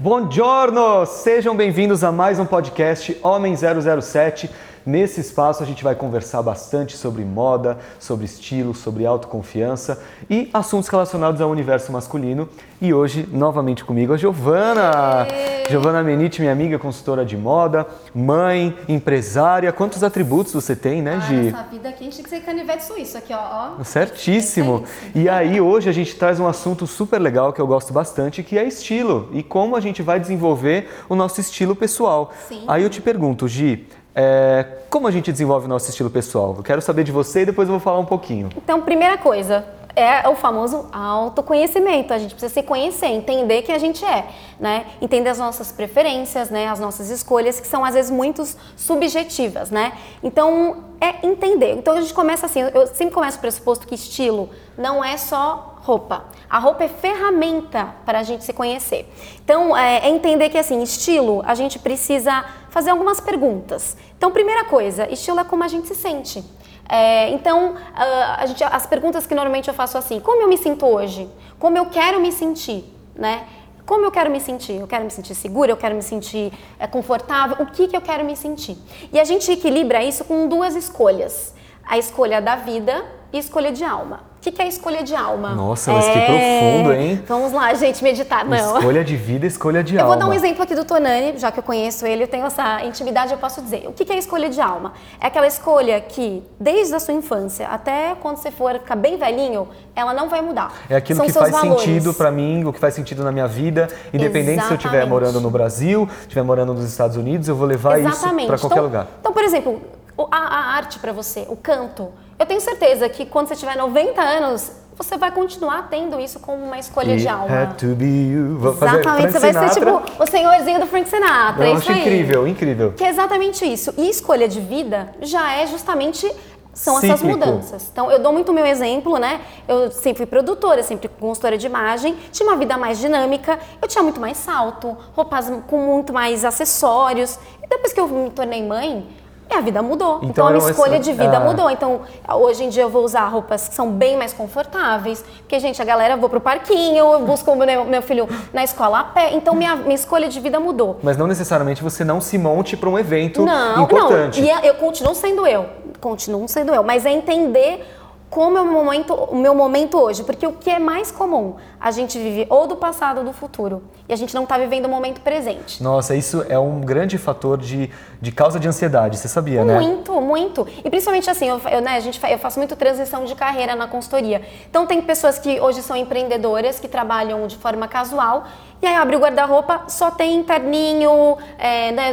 Buongiorno! Sejam bem-vindos a mais um podcast Homem 007. Nesse espaço a gente vai conversar bastante sobre moda, sobre estilo, sobre autoconfiança e assuntos relacionados ao universo masculino. E hoje, novamente comigo, a Giovana. Giovana Menite, minha amiga, consultora de moda, mãe, empresária. Quantos atributos você tem, né, Gi? Ah, essa vida aqui a gente tem que ser canivete suíço aqui, ó. ó. Certíssimo. E aí hoje a gente traz um assunto super legal que eu gosto bastante, que é estilo e como a gente vai desenvolver o nosso estilo pessoal. Sim. Aí eu te pergunto, Gi, é, como a gente desenvolve o nosso estilo pessoal? Eu quero saber de você e depois eu vou falar um pouquinho. Então, primeira coisa, é o famoso autoconhecimento. A gente precisa se conhecer, entender quem a gente é, né? Entender as nossas preferências, né? As nossas escolhas, que são às vezes muito subjetivas, né? Então, é entender. Então, a gente começa assim, eu sempre começo o pressuposto que estilo não é só roupa. A roupa é ferramenta para a gente se conhecer. Então, é, é entender que, assim, estilo, a gente precisa fazer algumas perguntas. Então, primeira coisa, estilo é como a gente se sente. É, então, a gente, as perguntas que normalmente eu faço assim: como eu me sinto hoje? Como eu quero me sentir, né? Como eu quero me sentir? Eu quero me sentir segura? Eu quero me sentir é, confortável? O que, que eu quero me sentir? E a gente equilibra isso com duas escolhas: a escolha da vida e escolha de alma. O que, que é escolha de alma? Nossa, mas que profundo, hein? Vamos lá, gente, meditar. Não. Escolha de vida, escolha de Eu alma. vou dar um exemplo aqui do Tonani, já que eu conheço ele, eu tenho essa intimidade, eu posso dizer. O que que é escolha de alma? É aquela escolha que, desde a sua infância até quando você for ficar bem velhinho, ela não vai mudar. É aquilo São que faz valores. sentido pra mim, o que faz sentido na minha vida, independente se eu estiver Exatamente. morando no Brasil, estiver morando nos Estados Unidos, eu vou levar isso Exatamente. pra qualquer então, lugar. Então, por exemplo, a, a arte pra você, o canto, eu tenho certeza que quando você tiver 90 anos, você vai continuar tendo isso como uma escolha de It alma. had to be you. Vou Exatamente, você vai ser tipo o senhorzinho do Frank Sinatra. Eu é acho aí. incrível, incrível. Que é exatamente isso. E escolha de vida já é justamente são essas Cíclico. mudanças. Então, eu dou muito meu exemplo, né? Eu sempre fui produtora, sempre consultora de imagem, tinha uma vida mais dinâmica, eu tinha muito mais salto, roupas com muito mais acessórios. E depois que eu me tornei mãe, minha vida mudou. Então Então, a minha eram escolha essa- de vida ah. mudou. Então, hoje em dia eu vou usar roupas que são bem mais confortáveis, porque, gente, a galera, eu vou pro parquinho, eu busco meu, meu filho na escola a pé. Então, minha, minha escolha de vida mudou. Mas não necessariamente você não se monte pra um evento Não, importante. não. E é- eu continuo sendo eu. Continuo sendo eu. Mas é entender como é o momento, o meu momento hoje. Porque o que é mais comum? A gente vive ou do passado ou do futuro. E a gente não está vivendo o momento presente. Nossa, isso é um grande fator de, de causa de ansiedade, você sabia, né? Muito, muito. E principalmente assim, eu, eu, né, a gente, eu faço muito transição de carreira na consultoria. Então tem pessoas que hoje são empreendedoras, que trabalham de forma casual, e aí abre o guarda-roupa, só tem terninho, é, né,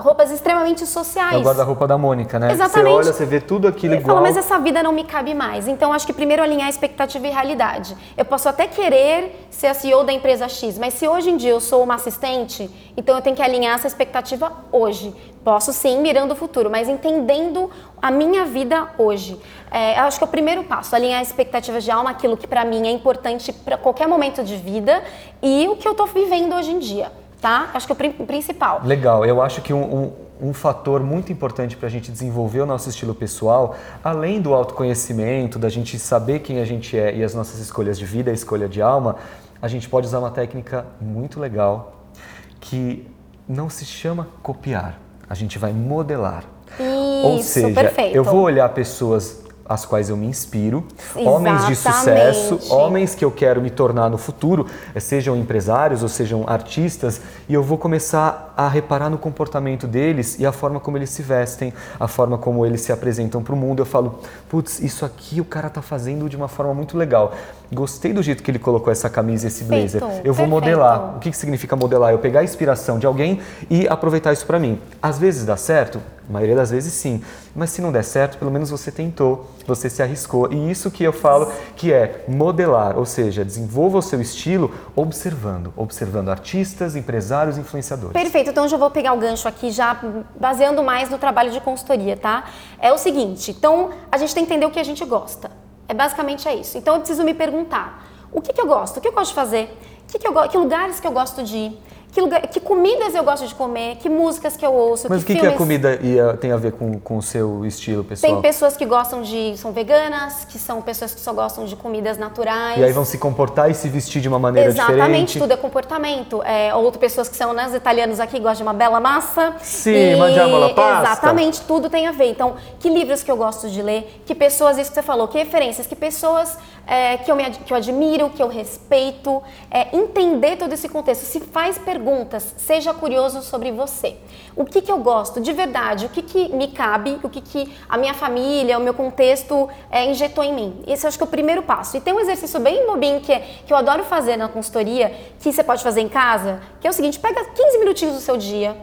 roupas extremamente É sociais. o guarda-roupa da Mônica, né? Exatamente. Você olha, você vê tudo aquilo E igual. fala, mas essa vida não me cabe mais. Então, acho que primeiro alinhar expectativa e realidade. Eu posso até querer ser a CEO da empresa X, mas se hoje em dia eu sou uma assistente, então eu tenho que alinhar essa expectativa hoje. Posso sim, mirando o futuro, mas entendendo a minha vida hoje. É, eu acho que é o primeiro passo, alinhar expectativas de alma, aquilo que para mim é importante para qualquer momento de vida e o que eu tô vivendo hoje em dia, tá? Acho que é o pri- principal. Legal, eu acho que um, um, um fator muito importante para a gente desenvolver o nosso estilo pessoal, além do autoconhecimento, da gente saber quem a gente é e as nossas escolhas de vida, a escolha de alma, a gente pode usar uma técnica muito legal que não se chama copiar, a gente vai modelar. Ou Isso, seja, perfeito. eu vou olhar pessoas às quais eu me inspiro, homens de sucesso, Exatamente. homens que eu quero me tornar no futuro, sejam empresários ou sejam artistas, e eu vou começar a reparar no comportamento deles e a forma como eles se vestem, a forma como eles se apresentam para o mundo. Eu falo, putz, isso aqui o cara tá fazendo de uma forma muito legal. Gostei do jeito que ele colocou essa camisa e esse blazer. Perfeito, Eu vou perfeito. modelar. O que, que significa modelar? Eu pegar a inspiração de alguém e aproveitar isso para mim. Às vezes dá certo, a maioria das vezes sim. Mas se não der certo, pelo menos você tentou, você se arriscou. E isso que eu falo que é modelar, ou seja, desenvolva o seu estilo observando, observando artistas, empresários, influenciadores. Perfeito, então eu já vou pegar o gancho aqui, já baseando mais no trabalho de consultoria, tá? É o seguinte, então a gente tem que entender o que a gente gosta. É basicamente é isso. Então eu preciso me perguntar: o que, que eu gosto? O que eu gosto de fazer? Que, que, eu, que lugares que eu gosto de ir? Que, lugar, que comidas eu gosto de comer, que músicas que eu ouço, Mas o que, filmes... que a comida ia, tem a ver com, com o seu estilo pessoal? Tem pessoas que gostam de. são veganas, que são pessoas que só gostam de comidas naturais. E aí vão se comportar e se vestir de uma maneira Exatamente, diferente. tudo é comportamento. É, outras pessoas que são, né, os italianos aqui gostam de uma bela massa. Sim, mangiamo la pasta. Exatamente, tudo tem a ver. Então, que livros que eu gosto de ler, que pessoas, isso que você falou, que referências, que pessoas é, que, eu me, que eu admiro, que eu respeito, é, entender todo esse contexto. Se faz perguntas, seja curioso sobre você. O que, que eu gosto de verdade, o que, que me cabe, o que, que a minha família, o meu contexto é, injetou em mim. Esse eu acho que é o primeiro passo. E tem um exercício bem bobinho que, é, que eu adoro fazer na consultoria, que você pode fazer em casa, que é o seguinte, pega 15 minutinhos do seu dia,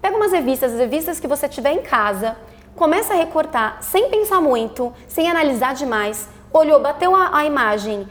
pega umas revistas, as revistas que você tiver em casa, começa a recortar sem pensar muito, sem analisar demais, olhou, bateu a, a imagem,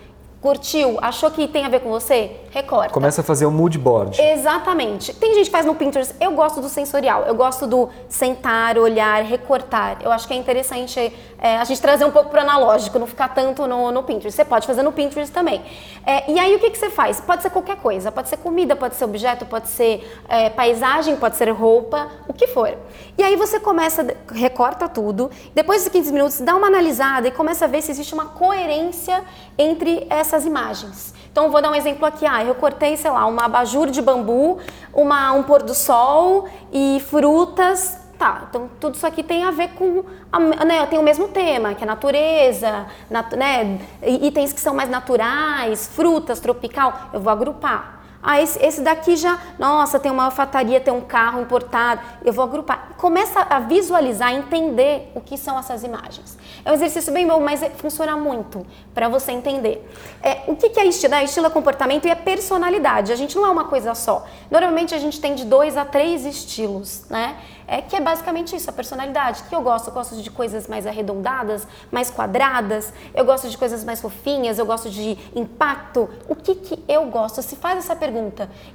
curtiu, achou que tem a ver com você, recorta. Começa a fazer um mood board. Exatamente. Tem gente que faz no Pinterest. Eu gosto do sensorial. Eu gosto do sentar, olhar, recortar. Eu acho que é interessante é, a gente trazer um pouco pro analógico, não ficar tanto no, no Pinterest. Você pode fazer no Pinterest também. É, e aí o que, que você faz? Pode ser qualquer coisa. Pode ser comida, pode ser objeto, pode ser é, paisagem, pode ser roupa, o que for. E aí você começa, recorta tudo. Depois de 15 minutos, dá uma analisada e começa a ver se existe uma coerência entre essas imagens. Então, vou dar um exemplo aqui. Ah, eu cortei, sei lá, uma abajur de bambu, uma, um pôr do sol e frutas. Tá, então tudo isso aqui tem a ver com. A, né, tem o mesmo tema, que é natureza, nat, né, itens que são mais naturais, frutas, tropical. Eu vou agrupar. Ah, esse, esse daqui já, nossa, tem uma alfataria, tem um carro importado. Eu vou agrupar. Começa a visualizar, entender o que são essas imagens. É um exercício bem bom, mas é- funciona muito para você entender. É, o que, que é estilo? É, estilo é comportamento e é personalidade. A gente não é uma coisa só. Normalmente a gente tem de dois a três estilos, né? É que é basicamente isso, a personalidade. Que eu gosto? Eu gosto de coisas mais arredondadas, mais quadradas. Eu gosto de coisas mais fofinhas. Eu gosto de impacto. O que que eu gosto? Se faz essa pergunta.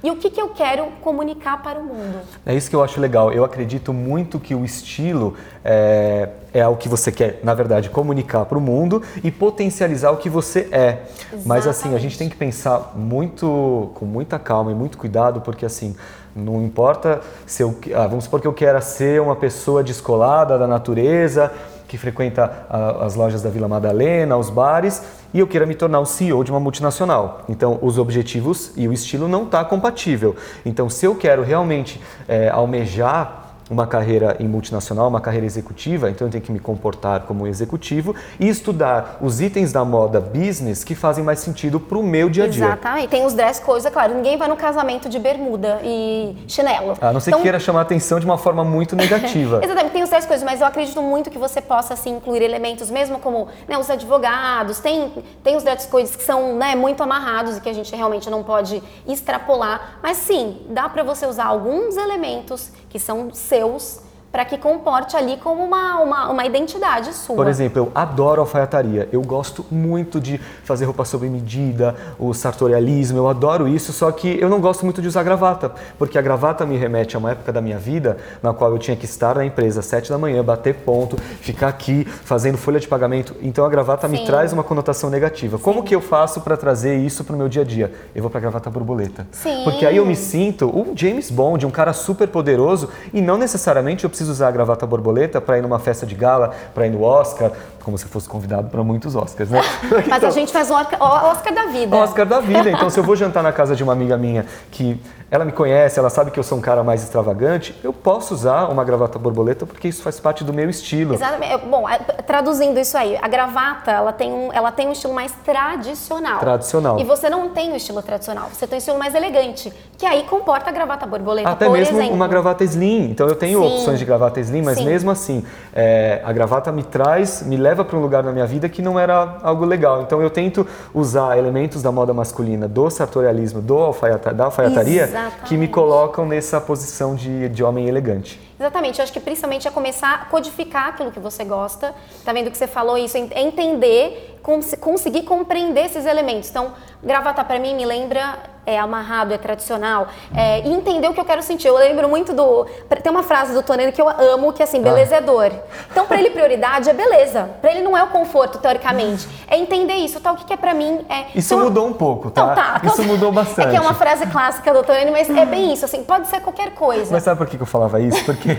E o que que eu quero comunicar para o mundo? É isso que eu acho legal. Eu acredito muito que o estilo é, é o que você quer, na verdade, comunicar para o mundo e potencializar o que você é. Mas assim, a Exatamente. gente tem que pensar muito, com muita calma e muito cuidado, porque assim, não importa se eu, ah, vamos supor que eu quero ser uma pessoa descolada da natureza, que frequenta ah, as lojas da Vila Madalena, os bares, e eu queira me tornar o CEO de uma multinacional. Então, os objetivos e o estilo não está compatível. Então, se eu quero realmente eh, almejar uma carreira em multinacional, uma carreira executiva, então eu tenho que me comportar como um executivo e estudar os itens da moda business que fazem mais sentido para o meu dia a dia. Exatamente. Tem os dress codes, é claro. Ninguém vai no casamento de bermuda e chinelo. A não ser Então, que queira chamar atenção de uma forma muito negativa. Exatamente, tem os três coisas, mas eu acredito muito que você possa assim, incluir elementos, mesmo como né, os advogados, tem, tem os dress codes que são né, muito amarrados e que a gente realmente não pode extrapolar, mas sim, dá para você usar alguns elementos que são seus Deus para que comporte ali como uma, uma, uma identidade sua. Por exemplo, eu adoro alfaiataria. Eu gosto muito de fazer roupa sob medida, o sartorialismo, eu adoro isso, só que eu não gosto muito de usar gravata, porque a gravata me remete a uma época da minha vida na qual eu tinha que estar na empresa às sete da manhã, bater ponto, ficar aqui fazendo folha de pagamento. Então a gravata me Sim. traz uma conotação negativa. Como que eu faço para trazer isso para o meu dia a dia? Eu vou para gravata borboleta. Sim. Porque aí eu me sinto um James Bond, um cara super poderoso e não necessariamente eu preciso usar a gravata borboleta para ir numa festa de gala, para ir no Oscar, como se fosse convidado para muitos Oscars, né? Mas Então, a gente faz o Oscar, o Oscar da vida. Oscar da vida. Então, se eu vou jantar na casa de uma amiga minha que ela me conhece, ela sabe que eu sou um cara mais extravagante, eu posso usar uma gravata borboleta porque isso faz parte do meu estilo. Exatamente. Bom, é, traduzindo isso aí, a gravata, ela tem um, ela tem um estilo mais tradicional. Tradicional. E você não tem o estilo tradicional, você tem um estilo mais elegante, que aí comporta a gravata borboleta, Até mesmo exemplo. uma gravata slim. Então eu tenho Sim. opções de gravata slim, mas Sim. mesmo assim, é, a gravata me traz, me leva para um lugar na minha vida que não era algo legal. Então eu tento usar elementos da moda masculina, do sartorialismo, do alfaiata, da alfaiataria, Exatamente. que me colocam nessa posição de, de homem elegante. Exatamente, eu acho que principalmente é começar a codificar aquilo que você gosta. Tá vendo que você falou isso? É entender, cons- conseguir compreender esses elementos. Então, gravata para mim me lembra é amarrado, é tradicional, é, e entender o que eu quero sentir. Eu lembro muito do. Tem uma frase do Tonelli que eu amo, que é assim, beleza ah. é dor. Então, para ele, prioridade é beleza. Para ele não é o conforto, teoricamente. É entender isso, tá? O que, que é para mim. É, isso então, mudou um pouco, tá? Então, tá. Isso mudou bastante. É que é uma frase clássica do Tonelli, mas é bem isso, assim, pode ser qualquer coisa. Mas sabe por que eu falava isso? Porque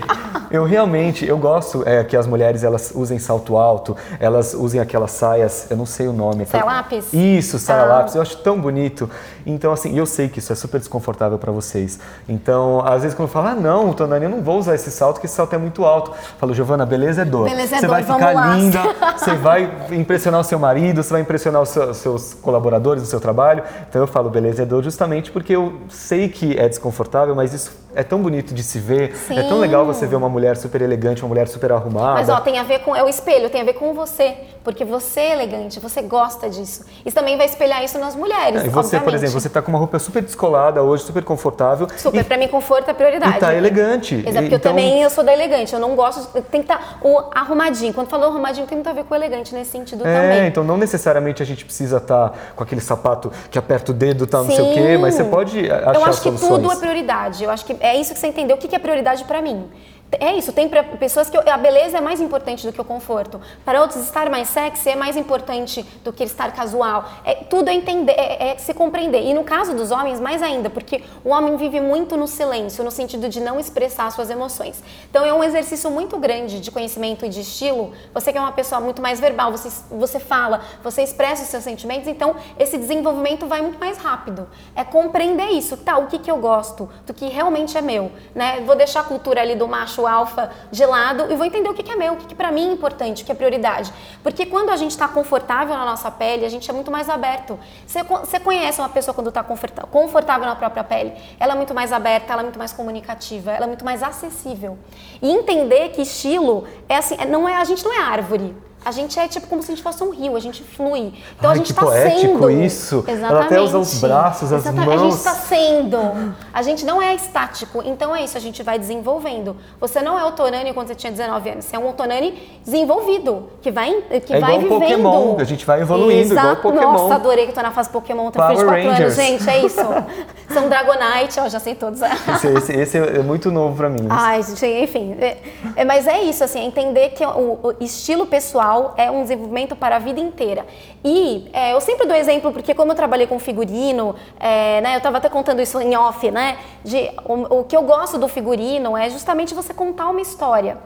eu realmente, eu gosto é, que as mulheres elas usem salto alto, elas usem aquelas saias, eu não sei o nome. Saia lápis? Isso, saia ah. lápis. Eu acho tão bonito. Então, assim, eu sei que isso é super desconfortável para vocês. Então, às vezes quando eu falo, ah, não, Tonani, eu não vou usar esse salto, que esse salto é muito alto. Eu falo, Giovana, beleza é dor. Beleza é você dor, vai ficar linda, você vai impressionar o seu marido, você vai impressionar os seus, seus colaboradores no seu trabalho. Então eu falo, beleza é dor, justamente porque eu sei que é desconfortável, mas isso é tão bonito de se ver. Sim. É tão legal você ver uma mulher super elegante, uma mulher super arrumada. Mas ó, tem a ver com. É o espelho, tem a ver com você. Porque você é elegante, você gosta disso. Isso também vai espelhar isso nas mulheres. É, e você, obviamente. por exemplo, você tá com uma roupa super descolada hoje, super confortável. Super, e, pra mim, conforto é prioridade. E tá elegante. Exato, porque então... eu também eu sou da elegante. Eu não gosto. Tem que estar tá, arrumadinho. Quando falou arrumadinho, tem muito a ver com elegante nesse sentido é, também. É, então não necessariamente a gente precisa estar tá com aquele sapato que aperta o dedo, tá, não sei o quê, mas você pode achar Eu acho que soluções. tudo é prioridade. Eu acho que é isso que você entendeu que, que é prioridade para mim. É isso, tem pessoas que a beleza é mais importante do que o conforto. Para outros, estar mais sexy é mais importante do que estar casual. É, tudo é entender, é, é, se compreender. E no caso dos homens, mais ainda, porque o homem vive muito no silêncio, no sentido de não expressar suas emoções. Então é um exercício muito grande de conhecimento e de estilo. Você que é uma pessoa muito mais verbal, você, você fala, você expressa os seus sentimentos, então esse desenvolvimento vai muito mais rápido. É compreender isso, tá? O que, que eu gosto, do que realmente é meu. Né? Vou deixar a cultura ali do macho alfa gelado e vou entender o que, é meu, o que, para mim é importante, o que é prioridade. Porque quando a gente está confortável na nossa pele, a gente é muito mais aberto. Você, você conhece uma pessoa quando está confortável na própria pele, ela é muito mais aberta, ela é muito mais comunicativa, ela é muito mais acessível. E entender que estilo é assim, não é a gente não é árvore. A gente é tipo como se a gente fosse um rio, a gente flui. Então Ai, a gente está sendo. isso. Exatamente. Ela até usa os braços, as Exatamente. mãos. A gente está sendo. A gente não é estático. Então é isso, a gente vai desenvolvendo. Você não é o Tonani quando você tinha 19 anos. Você é um Tonani desenvolvido, que vai, que é vai igual vivendo. Pokémon, a gente vai evoluindo, Exato. igual Pokémon. Nossa, adorei que o Tona faz Pokémon, tá Power 4 Rangers. anos. Gente, é isso. São Dragonite, ó, já sei todos. esse, esse, esse, é muito novo para mim. Ai, gente, enfim. É, é, mas é isso, assim, é entender que o, o estilo pessoal é um desenvolvimento desenvolvimento para a vida inteira. E é, eu sempre dou exemplo, porque como eu trabalhei com figurino, é, né, eu estava até contando isso em off, né? De, o, o que eu gosto do figurino é justamente você contar uma história.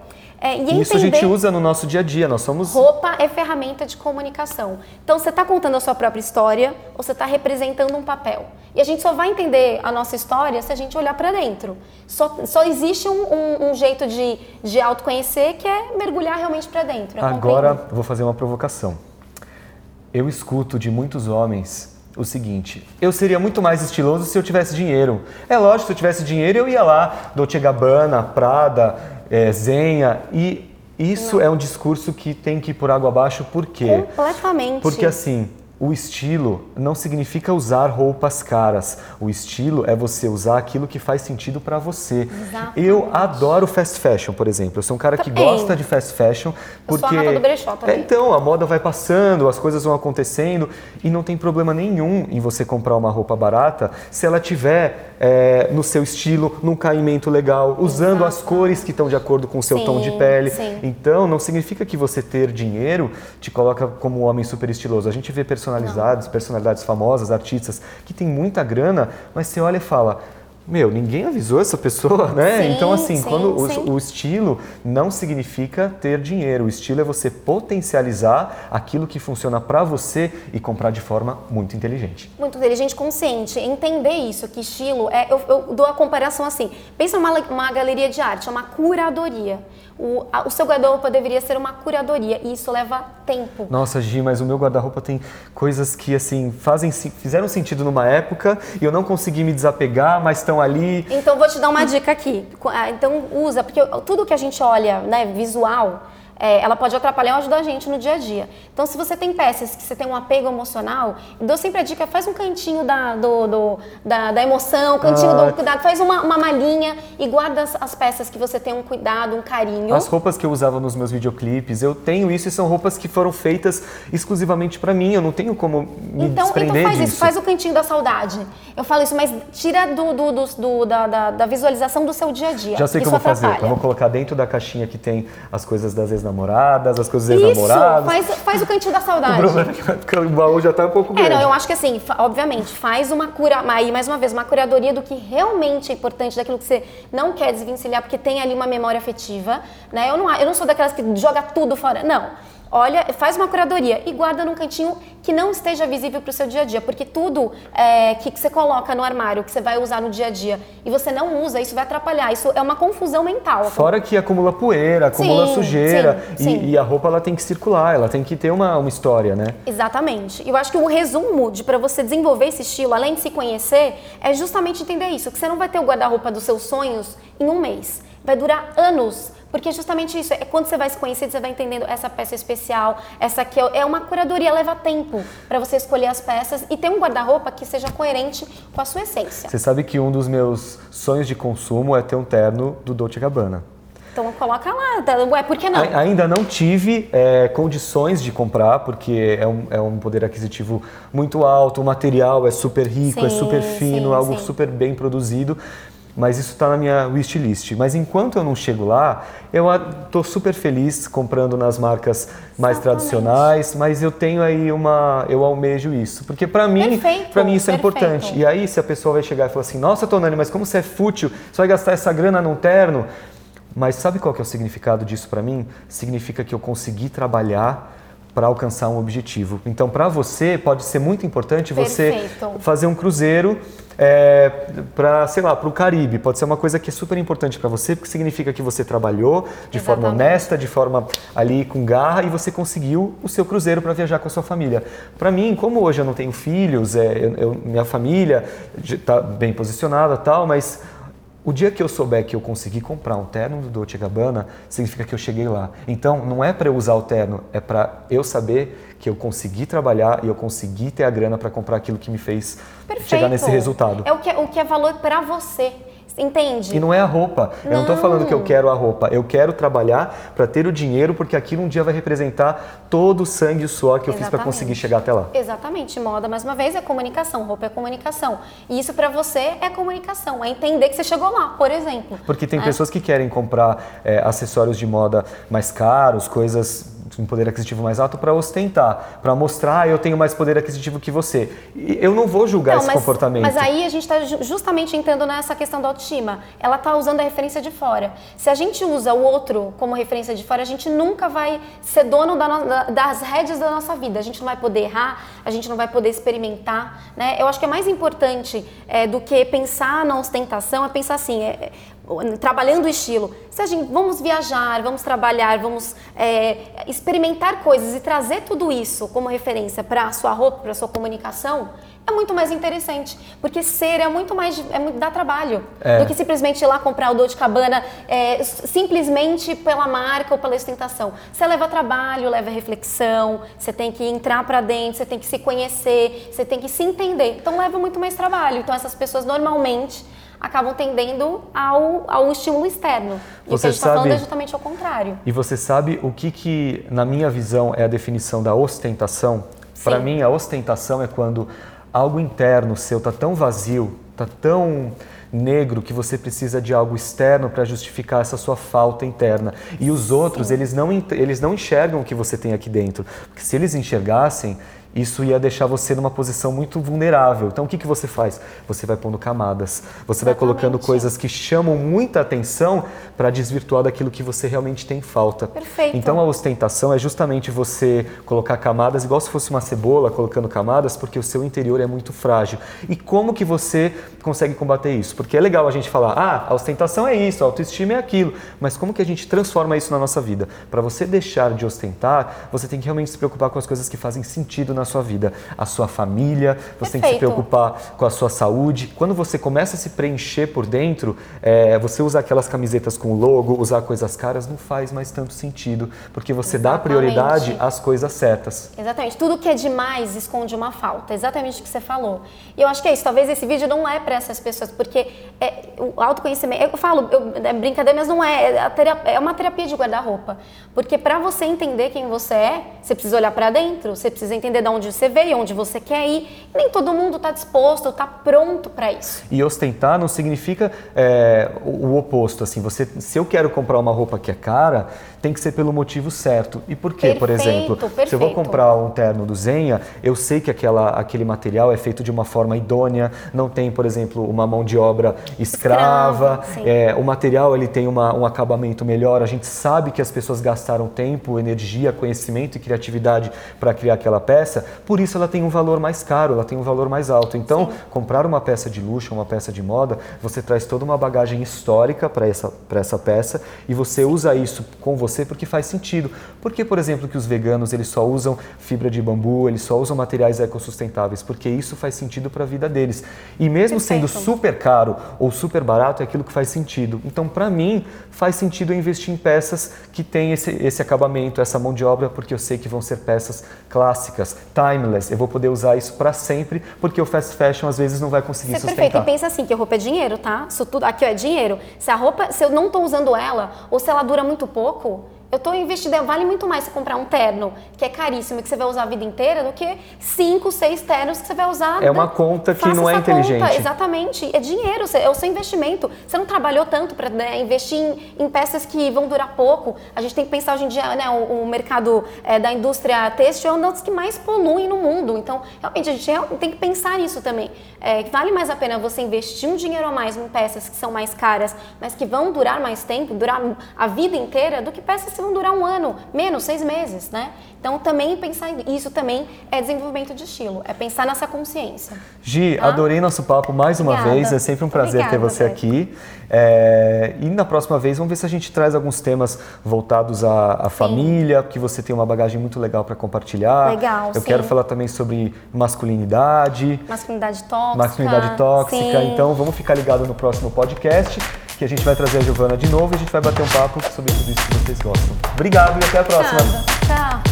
É, e Isso a gente usa no nosso dia a dia, nós somos... Roupa é ferramenta de comunicação. Então, você está contando a sua própria história ou você está representando um papel. E a gente só vai entender a nossa história se a gente olhar para dentro. Só, só existe um, um, um, jeito de, de autoconhecer que é mergulhar realmente para dentro. É Agora, eu vou fazer uma provocação. Eu escuto de muitos homens o seguinte: eu seria muito mais estiloso se eu tivesse dinheiro. É lógico, se eu tivesse dinheiro, eu ia lá, Dolce Gabbana, Prada, é, Zenha e isso Não. é um discurso que tem que ir por água abaixo, por quê? Completamente. Porque assim, o estilo não significa usar roupas caras. O estilo é você usar aquilo que faz sentido para você. Exatamente. Eu adoro fast fashion, por exemplo. Eu sou um cara que gosta de fast fashion porque Eu sou a do brechó também. É, então a moda vai passando, as coisas vão acontecendo e não tem problema nenhum em você comprar uma roupa barata se ela tiver é, no seu estilo, num caimento legal, usando Exato. as cores que estão de acordo com o seu sim, tom de pele. Sim. Então não significa que você ter dinheiro te coloca como um homem super estiloso. A gente vê personagens personalizados, Não. personalidades famosas, artistas que têm muita grana, mas você olha e fala, meu, ninguém avisou essa pessoa, né? Sim, então, assim, sim, quando o, o, estilo não significa ter dinheiro. O estilo é você potencializar aquilo que funciona para você e comprar de forma muito inteligente. Muito inteligente, consciente. Entender isso, que estilo é. Eu, eu dou a comparação assim. Pensa numa uma galeria de arte, é uma curadoria. O, a, o seu guarda-roupa deveria ser uma curadoria e isso leva tempo. Nossa, Gi, mas o meu guarda-roupa tem coisas que assim fazem fizeram sentido numa época e eu não consegui me desapegar, mas estão ali. Então vou te dar uma dica aqui. Então usa, porque tudo que a gente olha, né, visual, é, ela pode atrapalhar ou ajudar a gente no dia a dia. Então, se você tem peças que você tem um apego emocional, dou sempre a dica, faz um cantinho da, do, do da, da, emoção, um cantinho ah. do cuidado, faz uma, uma malinha e guarda as, as, peças que você tem um cuidado, um carinho. As roupas que eu usava nos meus videoclipes, eu tenho isso e são roupas que foram feitas exclusivamente para mim, eu não tenho como me então, desprender Então faz disso. isso, faz o cantinho da saudade. Eu falo isso, mas tira do, do, do, do da, da, da, visualização do seu dia a dia. Já sei o que eu vou fazer, eu vou colocar dentro da caixinha que tem as coisas das ex-namoradas, as coisas dos ex-namorados. Faz, faz o cantinho da saudade. O o baú já tá um pouco grande. É, não, eu acho que assim, obviamente, faz uma cura, aí mais uma vez, uma curadoria do que realmente é importante, daquilo que você não quer desvencilhar, porque tem ali uma memória afetiva, né? Eu não, eu não sou daquelas que joga tudo fora, não olha, faz uma curadoria e guarda num cantinho que não esteja visível para o seu dia a dia, porque tudo é, que, que, você coloca no armário, que você vai usar no dia a dia e você não usa, isso vai atrapalhar. Isso é uma confusão mental. Fora que acumula poeira, acumula sim, sujeira sim, sim. E, e, a roupa ela tem que circular, ela tem que ter uma, uma história, né? Exatamente. Eu acho que o resumo de para você desenvolver esse estilo, além de se conhecer, é justamente entender isso, que você não vai ter o guarda-roupa dos seus sonhos em um mês. Vai durar anos porque justamente isso, é quando você vai se conhecendo, você vai entendendo essa peça especial, essa aqui é uma curadoria, leva tempo para você escolher as peças e ter um guarda-roupa que seja coerente com a sua essência. Você sabe que um dos meus sonhos de consumo é ter um terno do Dolce Gabbana. Então coloca lá, tá, ué, por que não? Ainda não tive é, condições de comprar, porque é um, é um poder aquisitivo muito alto, o material é super rico, é sim, é super fino, sim, algo sim. super bem produzido mas isso está na minha wishlist. Mas enquanto eu não chego lá, eu estou super feliz comprando nas marcas mais Exatamente. tradicionais, mas eu tenho aí uma, eu almejo isso, porque para mim, para mim isso é perfeito. importante. E aí se a pessoa vai chegar e falar assim, nossa Tonani, mas como você é fútil, você vai gastar essa grana num terno? Mas sabe qual que é o significado disso para mim? Significa que eu consegui trabalhar para alcançar um objetivo. Então, para você, pode ser muito importante você Perfeito. fazer um cruzeiro é, para, sei lá, para o Caribe. Pode ser uma coisa que é super importante para você, porque significa que você trabalhou de Exatamente. forma honesta, de forma ali com garra e você conseguiu o seu cruzeiro para viajar com a sua família. Para mim, como hoje eu não tenho filhos, é, eu, eu, minha família está bem posicionada tal, mas o dia que eu souber que eu consegui comprar um terno do Dolce Gabbana, significa que eu cheguei lá. Então, não é para eu usar o terno, é para eu saber que eu consegui trabalhar e eu consegui ter a grana para comprar aquilo que me fez Perfeito. chegar nesse resultado. É o que, é, o que é valor para você. Entende? E não é a roupa. Não. Eu não estou falando que eu quero a roupa. Eu quero trabalhar para ter o dinheiro, porque aquilo um dia vai representar todo o sangue e o suor que Exatamente. eu fiz para conseguir chegar até lá. Exatamente. Moda, mais uma vez, é comunicação. Roupa é comunicação. E isso para você é comunicação. É entender que você chegou lá, por exemplo. Porque tem é. pessoas que querem comprar é, acessórios de moda mais caros, coisas um poder aquisitivo mais alto para ostentar, para mostrar eu tenho mais poder aquisitivo que você. E eu não vou julgar não, esse mas, comportamento. Mas aí a gente está justamente entrando nessa questão da autoestima. Ela está usando a referência de fora. Se a gente usa o outro como referência de fora, a gente nunca vai ser dono da no, das rédeas da nossa vida. A gente não vai poder errar, a gente não vai poder experimentar. Né? Eu acho que é mais importante é, do que pensar na ostentação, é pensar assim, é, trabalhando o estilo. Se a gente, vamos viajar, vamos trabalhar, vamos é, experimentar coisas e trazer tudo isso como referência para a sua roupa, para a sua comunicação, é muito mais interessante, porque ser é muito mais é muito, dá trabalho é. do que simplesmente ir lá comprar o Dolce Cabana é, simplesmente pela marca ou pela ostentação. Você leva trabalho, leva reflexão, você tem que entrar para dentro, você tem que se conhecer, você tem que se entender. Então leva muito mais trabalho. Então essas pessoas normalmente acabam tendendo ao, ao estímulo externo. E você o que a gente está falando é justamente ao contrário. E você sabe o que, que, na minha visão, é a definição da ostentação? Para mim, a ostentação é quando algo interno seu está tão vazio, está tão negro que você precisa de algo externo para justificar essa sua falta interna. E os outros, eles não, eles não enxergam o que você tem aqui dentro. Porque se eles enxergassem, isso ia deixar você numa posição muito vulnerável. Então, o que, que você faz? Você vai pondo camadas, você Exatamente. vai colocando coisas que chamam muita atenção para desvirtuar daquilo que você realmente tem falta. Perfeito. Então, a ostentação é justamente você colocar camadas, igual se fosse uma cebola colocando camadas, porque o seu interior é muito frágil. E como que você consegue combater isso? Porque é legal a gente falar, ah, a ostentação é isso, a autoestima é aquilo, mas como que a gente transforma isso na nossa vida? Para você deixar de ostentar, você tem que realmente se preocupar com as coisas que fazem sentido na sua vida? A sua família, você tem que se Perfeito. preocupar com a sua saúde. Quando você começa a se preencher por dentro, é, você usa aquelas camisetas com logo, usar coisas caras, não faz mais tanto sentido, porque você dá Exatamente. prioridade às coisas certas. Exatamente. Tudo que é demais esconde uma falta. Exatamente o que você falou. E eu acho que é isso. Talvez esse vídeo não é para essas pessoas, porque é, o autoconhecimento. Eu falo, eu, é brincadeira, mas não é. É, terapia- é uma terapia de guarda-roupa. Porque para você entender quem você é, você precisa olhar para dentro, você precisa entender de onde você veio, onde você quer ir. E nem todo mundo está disposto, está pronto para isso. E ostentar não significa é, o, o oposto. Assim, você, se eu quero comprar uma roupa que é cara, tem que ser pelo motivo certo. E por quê, por Perfeito, exemplo? Se eu vou perfeito. comprar um terno do Zenha, eu sei que aquela, aquele material é feito de uma forma idônea, não tem, por exemplo, uma mão de obra escrava. Escrava, é, o material ele tem uma, um acabamento melhor. A gente sabe que as pessoas gastaram tempo, energia, conhecimento e criatividade para criar aquela peça. Por isso ela tem um valor mais caro, ela tem um valor mais alto. Então, comprar uma peça de luxo, uma peça de moda, você traz toda uma bagagem histórica para essa, essa peça e você usa isso com você porque faz sentido. Por que, por exemplo, que os veganos eles só usam fibra de bambu, eles só usam materiais ecossustentáveis? Porque isso faz sentido para a vida deles. E mesmo sendo Perfeito. super caro ou super barato, é aquilo que faz sentido. Então, para mim, faz sentido eu investir em peças que têm esse, esse acabamento, essa mão de obra, porque eu sei que vão ser peças clássicas, timeless. Eu vou poder usar isso para sempre, porque o fast fashion às vezes não vai conseguir Isso é perfeito. sustentar. E pensa assim, que roupa é dinheiro, tá? Isso tudo aqui ó, é dinheiro. Se a roupa, se eu não tô usando ela, ou se ela dura muito pouco, eu tô investindo, vale muito mais você comprar um terno, que é caríssimo e que você vai usar a vida inteira, do que cinco, seis ternos que você vai usar. É uma né? conta que não é essa conta, inteligente. Exatamente. É dinheiro, é o seu investimento. Você não trabalhou tanto para investir em, em peças que vão durar pouco. A gente tem que pensar hoje em dia, né, o, o mercado é, da indústria têxtil é um dos que mais poluem no mundo. Então, realmente, a gente tem que pensar nisso também. É, vale mais a pena você investir um dinheiro a mais em peças que são mais caras, mas que vão durar mais tempo, durar a vida inteira, do que peças que vão durar um ano, menos, seis meses, né? Então, também pensar isso também é desenvolvimento de estilo, é pensar nessa consciência. Gi, Tá? adorei nosso papo mais uma Obrigada. vez. É sempre um prazer ter Obrigada, você Zé. aqui. É, e na próxima vez, vamos ver se a gente traz alguns temas voltados à, à família, que você tem uma bagagem muito legal para compartilhar. Legal, Eu sim. quero falar também sobre masculinidade, Masculinidade tóxica. masculinidade tóxica. sim. Então, vamos ficar ligado no próximo podcast, que a gente vai trazer a Giovana de novo e a gente vai bater um papo sobre tudo isso que vocês gostam. Obrigado e até a próxima. Obrigada. Tchau.